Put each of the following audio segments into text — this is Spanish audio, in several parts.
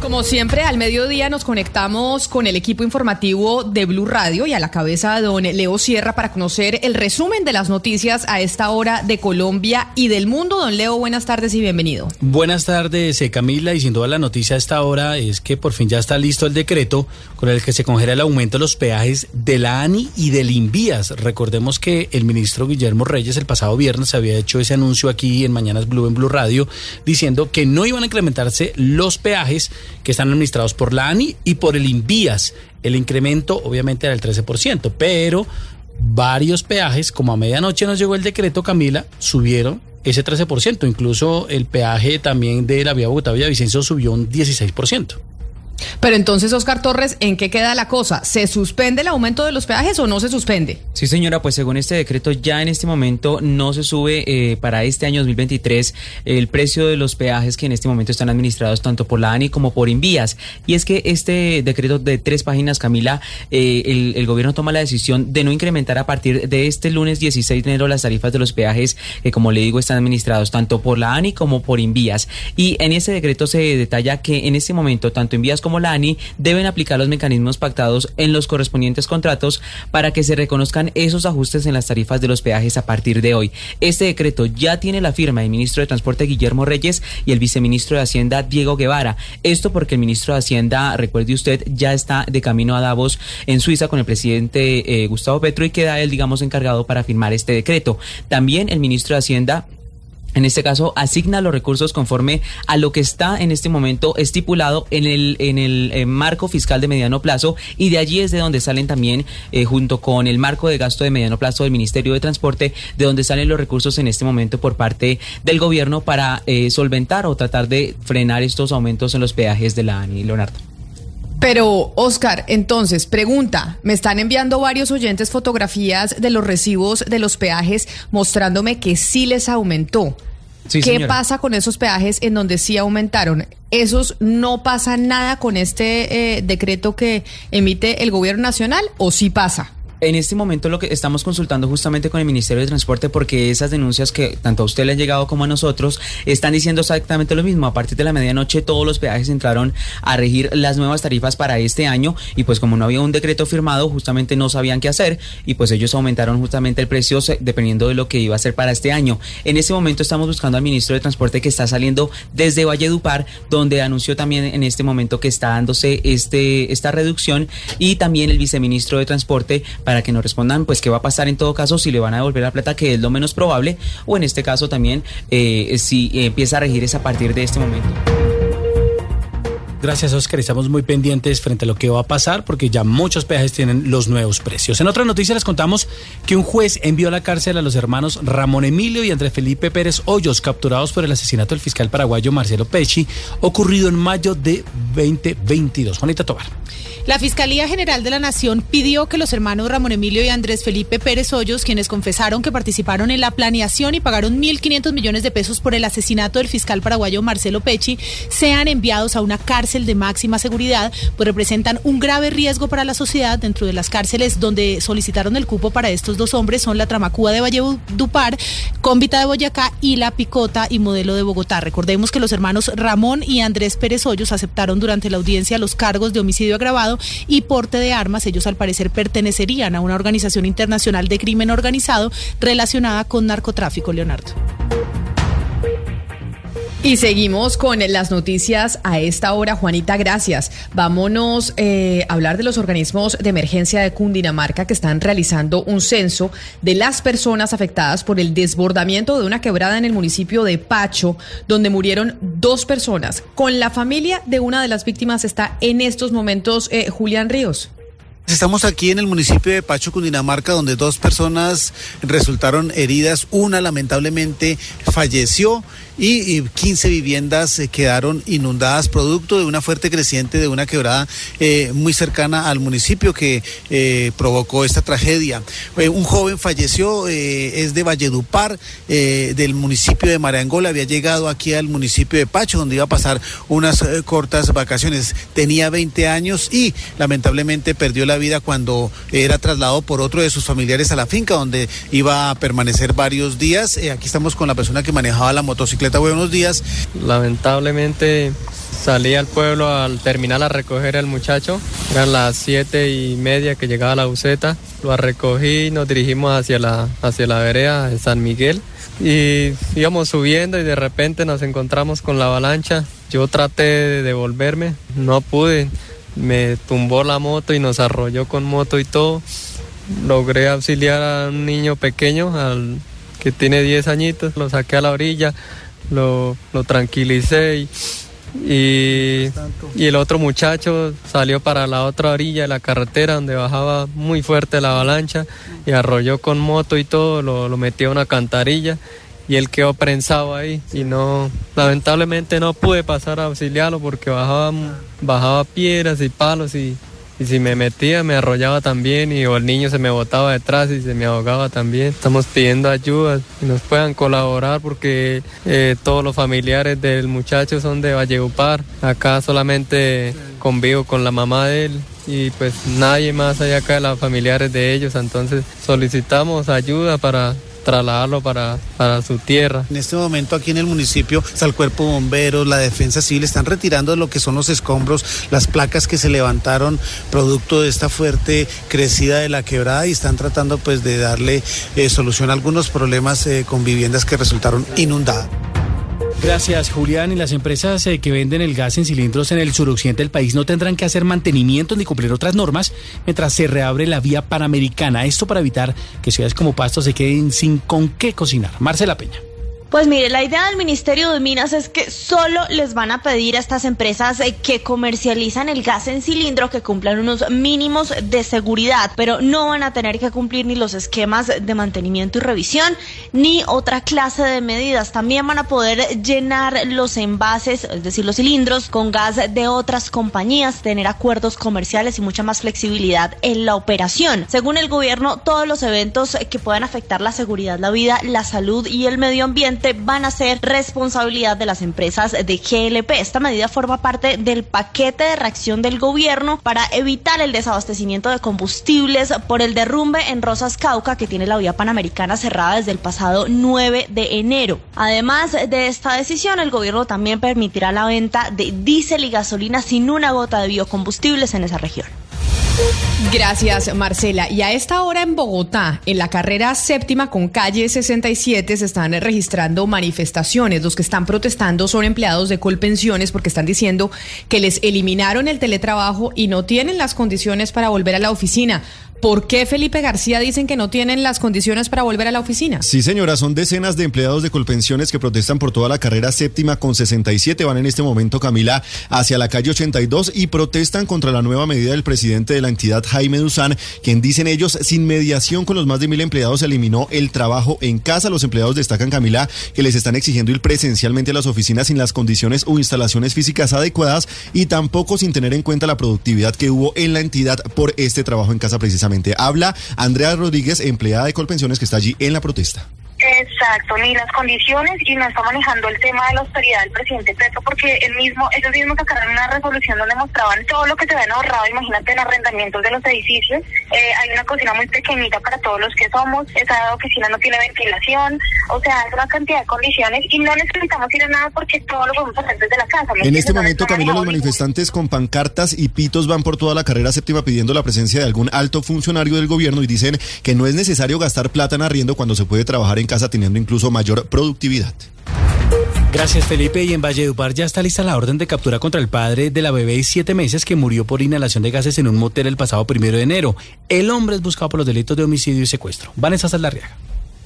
Como siempre, al mediodía nos conectamos con el equipo informativo de Blue Radio y a la cabeza de don Leo Sierra para conocer el resumen de las noticias a esta hora de Colombia y del mundo. Don Leo, buenas tardes y bienvenido. Buenas tardes, eh, Camila. Y sin duda la noticia a esta hora es que por fin ya está listo el decreto con el que se congela el aumento de los peajes de la ANI y del INVIAS. Recordemos que el ministro Guillermo Reyes el pasado viernes había hecho ese anuncio aquí en Mañanas Blue en Blue Radio diciendo que no iban a incrementarse los peajes que están administrados por la ANI y por el INVIAS. El incremento obviamente era del 13%, pero varios peajes, como a medianoche nos llegó el decreto, Camila, subieron ese 13%. Incluso el peaje también de la vía Bogotá-Villavicencio subió un 16%. Pero entonces, Oscar Torres, ¿en qué queda la cosa? ¿Se suspende el aumento de los peajes o no se suspende? Sí, señora, pues según este decreto, ya en este momento no se sube eh, para este año 2023 el precio de los peajes que en este momento están administrados tanto por la ANI como por Invías. Y es que este decreto de tres páginas, Camila, eh, el, gobierno toma la decisión de no incrementar a partir de este lunes 16 de enero las tarifas de los peajes que, como le digo, están administrados tanto por la ANI como por Invías. Y en ese decreto se detalla que en este momento tanto Invías como como la ANI deben aplicar los mecanismos pactados en los correspondientes contratos para que se reconozcan esos ajustes en las tarifas de los peajes a partir de hoy. Este decreto ya tiene la firma del ministro de Transporte Guillermo Reyes y el viceministro de Hacienda Diego Guevara. Esto porque el ministro de Hacienda, recuerde usted, ya está de camino a Davos en Suiza con el presidente eh, Gustavo Petro y queda él, digamos, encargado para firmar este decreto. También el ministro de Hacienda en este caso asigna los recursos conforme a lo que está en este momento estipulado en el en el eh, marco fiscal de mediano plazo y de allí es de donde salen también eh, junto con el marco de gasto de mediano plazo del Ministerio de Transporte de donde salen los recursos en este momento por parte del gobierno para eh, solventar o tratar de frenar estos aumentos en los peajes de la ANI Leonardo. Pero, Oscar, entonces, pregunta, me están enviando varios oyentes fotografías de los recibos de los peajes mostrándome que sí les aumentó. ¿Qué pasa con esos peajes en donde sí aumentaron? ¿Esos no pasa nada con este eh, decreto que emite el gobierno nacional o sí pasa? En este momento lo que estamos consultando justamente con el Ministerio de Transporte porque esas denuncias que tanto a usted le han llegado como a nosotros están diciendo exactamente lo mismo. A partir de la medianoche todos los peajes entraron a regir las nuevas tarifas para este año y pues como no había un decreto firmado justamente no sabían qué hacer y pues ellos aumentaron justamente el precio dependiendo de lo que iba a ser para este año. En este momento estamos buscando al Ministro de Transporte que está saliendo desde Valledupar donde anunció también en este momento que está dándose este esta reducción y también el viceministro de Transporte que nos respondan pues qué va a pasar en todo caso si le van a devolver la plata, que es lo menos probable, o en este caso también eh, si empieza a regir es a partir de este momento. Gracias, Oscar. Estamos muy pendientes frente a lo que va a pasar porque ya muchos peajes tienen los nuevos precios. En otra noticia les contamos que un juez envió a la cárcel a los hermanos Ramón Emilio y Andrés Felipe Pérez Hoyos, capturados por el asesinato del fiscal paraguayo Marcelo Pecci, ocurrido en mayo de 2022. Juanita Tobar. La Fiscalía General de la Nación pidió que los hermanos Ramón Emilio y Andrés Felipe Pérez Hoyos, quienes confesaron que participaron en la planeación y pagaron 1.500 millones de pesos por el asesinato del fiscal paraguayo Marcelo Pecci, sean enviados a una cárcel de máxima seguridad, pues representan un grave riesgo para la sociedad dentro de las cárceles donde solicitaron el cupo para estos dos hombres son la Tramacúa de Valledupar, Cómbita de Boyacá y La Picota y Modelo de Bogotá. Recordemos que los hermanos Ramón y Andrés Pérez Hoyos aceptaron durante la audiencia los cargos de homicidio agravado y porte de armas. Ellos al parecer pertenecerían a una organización internacional de crimen organizado relacionada con narcotráfico, Leonardo. Y seguimos con las noticias a esta hora. Juanita, gracias. Vámonos eh, a hablar de los organismos de emergencia de Cundinamarca que están realizando un censo de las personas afectadas por el desbordamiento de una quebrada en el municipio de Pacho, donde murieron dos personas. Con la familia de una de las víctimas está en estos momentos eh, Julián Ríos. Estamos aquí en el municipio de Pacho, Cundinamarca, donde dos personas resultaron heridas. Una lamentablemente falleció y 15 viviendas eh, quedaron inundadas producto de una fuerte creciente de una quebrada eh, muy cercana al municipio que eh, provocó esta tragedia. un joven falleció, es de Valledupar, del municipio de Marangola, había llegado aquí al municipio de Pacho, donde iba a pasar unas cortas vacaciones. Tenía 20 años y lamentablemente perdió la vida cuando era trasladado por otro de sus familiares a la finca donde iba a permanecer varios días. Eh, aquí estamos con la persona que manejaba la motocicleta. Buenos días. Lamentablemente salí al pueblo al terminar a recoger al muchacho. Eran las siete y media que llegaba la buceta. Lo recogí y nos dirigimos hacia la, hacia la vereda de San Miguel. Y íbamos subiendo y de repente nos encontramos con la avalancha. Yo traté de devolverme, no pude. Me tumbó la moto y nos arrolló con moto y todo. Logré auxiliar a un niño pequeño al que tiene 10 añitos. Lo saqué a la orilla, lo, lo tranquilicé y y, el otro muchacho salió para la otra orilla de la carretera donde bajaba muy fuerte la avalancha y arrolló con moto y todo, lo, lo metió a una cantarilla y él quedó prensado ahí y no, lamentablemente no pude pasar a auxiliarlo porque bajaba, bajaba piedras y palos y, y si me metía me arrollaba también y o el niño se me botaba detrás y se me ahogaba también. Estamos pidiendo ayuda y nos puedan colaborar porque eh, todos los familiares del muchacho son de Valleupar. Acá solamente convivo con la mamá de él y pues nadie más allá acá de los familiares de ellos. Entonces solicitamos ayuda para trasladarlo para, para su tierra. En este momento aquí en el municipio está el cuerpo de bomberos, la defensa civil, están retirando lo que son los escombros, las placas que se levantaron producto de esta fuerte crecida de la quebrada y están tratando pues de darle eh, solución a algunos problemas eh, con viviendas que resultaron inundadas. Gracias, Julián. Y las empresas eh, que venden el gas en cilindros en el suroccidente del país no tendrán que hacer mantenimiento ni cumplir otras normas mientras se reabre la vía panamericana. Esto para evitar que ciudades como Pasto se queden sin con qué cocinar. Marcela Peña. Pues mire, la idea del Ministerio de Minas es que solo les van a pedir a estas empresas eh, que comercializan el gas en cilindro que cumplan unos mínimos de seguridad, pero no van a tener que cumplir ni los esquemas de mantenimiento y revisión, ni otra clase de medidas. También van a poder llenar los envases, es decir, los cilindros, con gas de otras compañías, tener acuerdos comerciales y mucha más flexibilidad en la operación. Según el gobierno, todos los eventos que puedan afectar la seguridad, la vida, la salud y el medio ambiente van a ser responsabilidad de las empresas de GLP. Esta medida forma parte del paquete de reacción del gobierno para evitar el desabastecimiento de combustibles por el derrumbe en Rosas Cauca que tiene la vía panamericana cerrada desde el pasado 9 de enero. Además de esta decisión, el gobierno también permitirá la venta de diésel y gasolina sin una gota de biocombustibles en esa región. Gracias, Marcela. Y a esta hora en Bogotá, en la carrera séptima con calle 67, se están registrando manifestaciones. Los que están protestando son empleados de Colpensiones porque están diciendo que les eliminaron el teletrabajo y no tienen las condiciones para volver a la oficina. ¿Por qué Felipe García dicen que no tienen las condiciones para volver a la oficina? Sí, señora, son decenas de empleados de Colpensiones que protestan por toda la carrera séptima con 67. Van en este momento, Camila, hacia la calle 82 y protestan contra la nueva medida del presidente de la entidad, Jaime Duzán, quien dicen ellos, sin mediación con los más de mil empleados, se eliminó el trabajo en casa. Los empleados destacan, Camila, que les están exigiendo ir presencialmente a las oficinas sin las condiciones o instalaciones físicas adecuadas y tampoco sin tener en cuenta la productividad que hubo en la entidad por este trabajo en casa precisamente. Habla Andrea Rodríguez, empleada de Colpensiones, que está allí en la protesta. Exacto, ni las condiciones y no está manejando el tema de la austeridad del presidente Petro porque él mismo, ellos mismos sacaron una resolución donde mostraban todo lo que se habían ahorrado, imagínate, en arrendamientos de los edificios. Eh, hay una cocina muy pequeñita para todos los que somos, esa oficina no tiene ventilación, o sea, es una cantidad de condiciones y no necesitamos ir a nada porque todo lo podemos hacer desde la casa. En este momento, Camila, los manifestantes con pancartas y pitos van por toda la carrera séptima pidiendo la presencia de algún alto funcionario del gobierno y dicen que no es necesario gastar plata en arriendo cuando se puede trabajar en casa teniendo incluso mayor productividad. Gracias Felipe. Y en Valledupar ya está lista la orden de captura contra el padre de la bebé de siete meses que murió por inhalación de gases en un motel el pasado primero de enero. El hombre es buscado por los delitos de homicidio y secuestro. Vanessa Saldarriaga.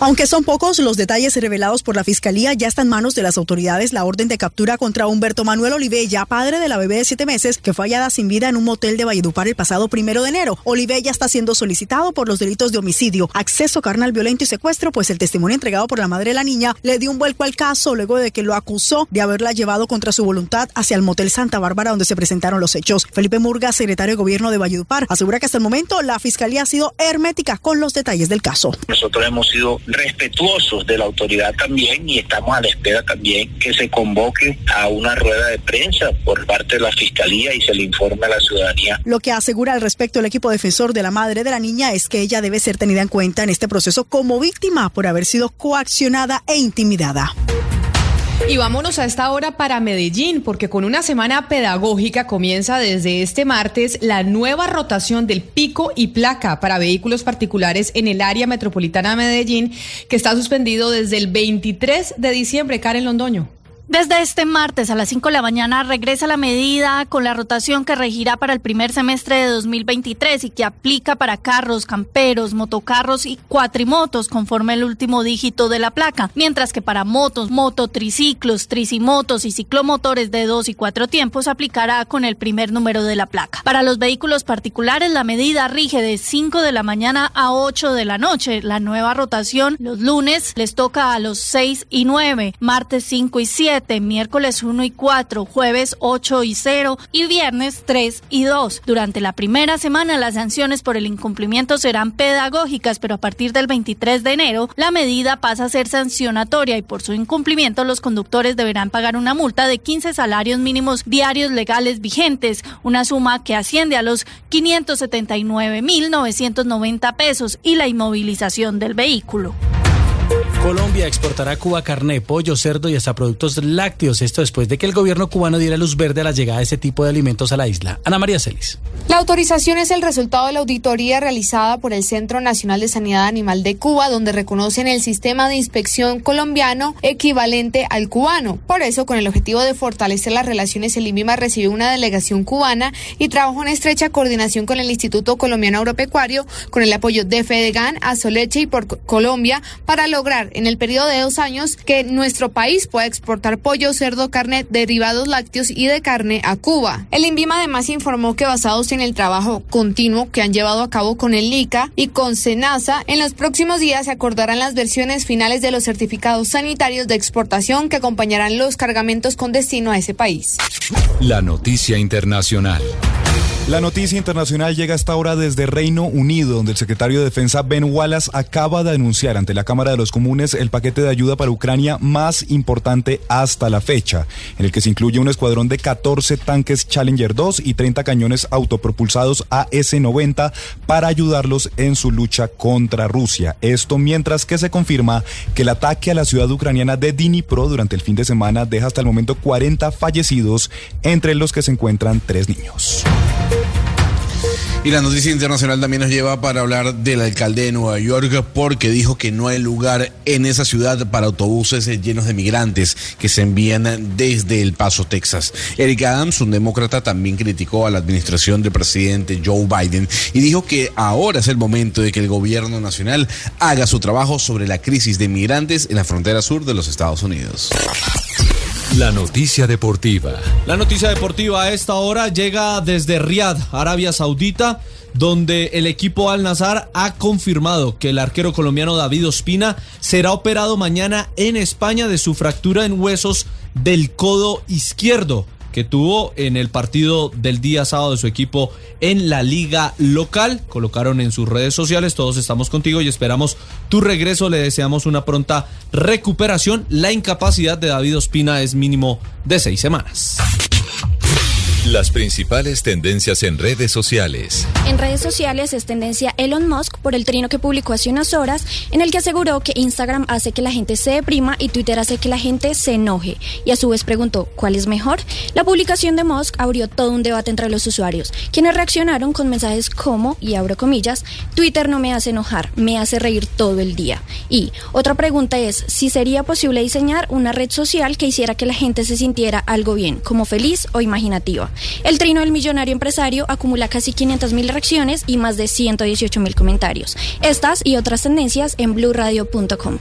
Aunque son pocos los detalles revelados por la Fiscalía, ya está en manos de las autoridades la orden de captura contra Humberto Manuel Olivella, padre de la bebé de siete meses, que fue hallada sin vida en un motel de Valledupar el pasado primero de enero. Olivella está siendo solicitado por los delitos de homicidio, acceso carnal violento y secuestro, pues el testimonio entregado por la madre de la niña le dio un vuelco al caso luego de que lo acusó de haberla llevado contra su voluntad hacia el motel Santa Bárbara donde se presentaron los hechos. Felipe Murga, secretario de Gobierno de Valledupar, asegura que hasta el momento la Fiscalía ha sido hermética con los detalles del caso. Nosotros hemos sido respetuosos de la autoridad también y estamos a la espera también que se convoque a una rueda de prensa por parte de la Fiscalía y se le informe a la ciudadanía. Lo que asegura al respecto el equipo defensor de la madre de la niña es que ella debe ser tenida en cuenta en este proceso como víctima por haber sido coaccionada e intimidada. Y vámonos a esta hora para Medellín, porque con una semana pedagógica comienza desde este martes la nueva rotación del pico y placa para vehículos particulares en el área metropolitana de Medellín, que está suspendido desde el 23 de diciembre. Karen Londoño. Desde este martes a las 5 de la mañana regresa la medida con la rotación que regirá para el primer semestre de 2023 y que aplica para carros, camperos, motocarros y cuatrimotos conforme el último dígito de la placa, mientras que para motos, mototriciclos, tricimotos y ciclomotores de dos y cuatro tiempos aplicará con el primer número de la placa. Para los vehículos particulares la medida rige de 5 de la mañana a 8 de la noche. La nueva rotación los lunes les toca a los 6 y 9, martes 5 y 7 miércoles 1 y 4, jueves 8 y 0 y viernes 3 y 2. Durante la primera semana las sanciones por el incumplimiento serán pedagógicas, pero a partir del 23 de enero la medida pasa a ser sancionatoria y por su incumplimiento los conductores deberán pagar una multa de 15 salarios mínimos diarios legales vigentes, una suma que asciende a los 579.990 pesos y la inmovilización del vehículo. Colombia exportará a Cuba carne, pollo, cerdo y hasta productos lácteos. Esto después de que el gobierno cubano diera luz verde a la llegada de ese tipo de alimentos a la isla. Ana María Celis. La autorización es el resultado de la auditoría realizada por el Centro Nacional de Sanidad Animal de Cuba, donde reconocen el sistema de inspección colombiano equivalente al cubano. Por eso, con el objetivo de fortalecer las relaciones, el INVIMA recibió una delegación cubana y trabajó en estrecha coordinación con el Instituto Colombiano Agropecuario, con el apoyo de Fedegan, Azoleche y por Colombia para lograr en el periodo de dos años que nuestro país pueda exportar pollo, cerdo, carne, derivados lácteos y de carne a Cuba. El INVIMA además informó que basados en el trabajo continuo que han llevado a cabo con el ICA y con SENASA, en los próximos días se acordarán las versiones finales de los certificados sanitarios de exportación que acompañarán los cargamentos con destino a ese país. La noticia internacional. La noticia internacional llega hasta ahora desde Reino Unido, donde el secretario de Defensa Ben Wallace acaba de anunciar ante la Cámara de los Comunes el paquete de ayuda para Ucrania más importante hasta la fecha, en el que se incluye un escuadrón de 14 tanques Challenger 2 y 30 cañones autopropulsados AS-90 para ayudarlos en su lucha contra Rusia. Esto mientras que se confirma que el ataque a la ciudad ucraniana de Dnipro durante el fin de semana deja hasta el momento 40 fallecidos, entre los que se encuentran tres niños. Y la noticia internacional también nos lleva para hablar del alcalde de Nueva York porque dijo que no hay lugar en esa ciudad para autobuses llenos de migrantes que se envían desde El Paso, Texas. Eric Adams, un demócrata, también criticó a la administración del presidente Joe Biden y dijo que ahora es el momento de que el gobierno nacional haga su trabajo sobre la crisis de migrantes en la frontera sur de los Estados Unidos. La noticia deportiva. La noticia deportiva a esta hora llega desde Riyadh, Arabia Saudita, donde el equipo Al Nazar ha confirmado que el arquero colombiano David Ospina será operado mañana en España de su fractura en huesos del codo izquierdo que tuvo en el partido del día sábado de su equipo en la liga local. Colocaron en sus redes sociales, todos estamos contigo y esperamos tu regreso. Le deseamos una pronta recuperación. La incapacidad de David Ospina es mínimo de seis semanas. Las principales tendencias en redes sociales. En redes sociales es tendencia Elon Musk por el trino que publicó hace unas horas en el que aseguró que Instagram hace que la gente se deprima y Twitter hace que la gente se enoje. Y a su vez preguntó, ¿cuál es mejor? La publicación de Musk abrió todo un debate entre los usuarios, quienes reaccionaron con mensajes como, y abro comillas, Twitter no me hace enojar, me hace reír todo el día. Y otra pregunta es si sería posible diseñar una red social que hiciera que la gente se sintiera algo bien, como feliz o imaginativa. El trino del millonario empresario acumula casi 500 mil reacciones y más de 118 mil comentarios. Estas y otras tendencias en blurradio.com.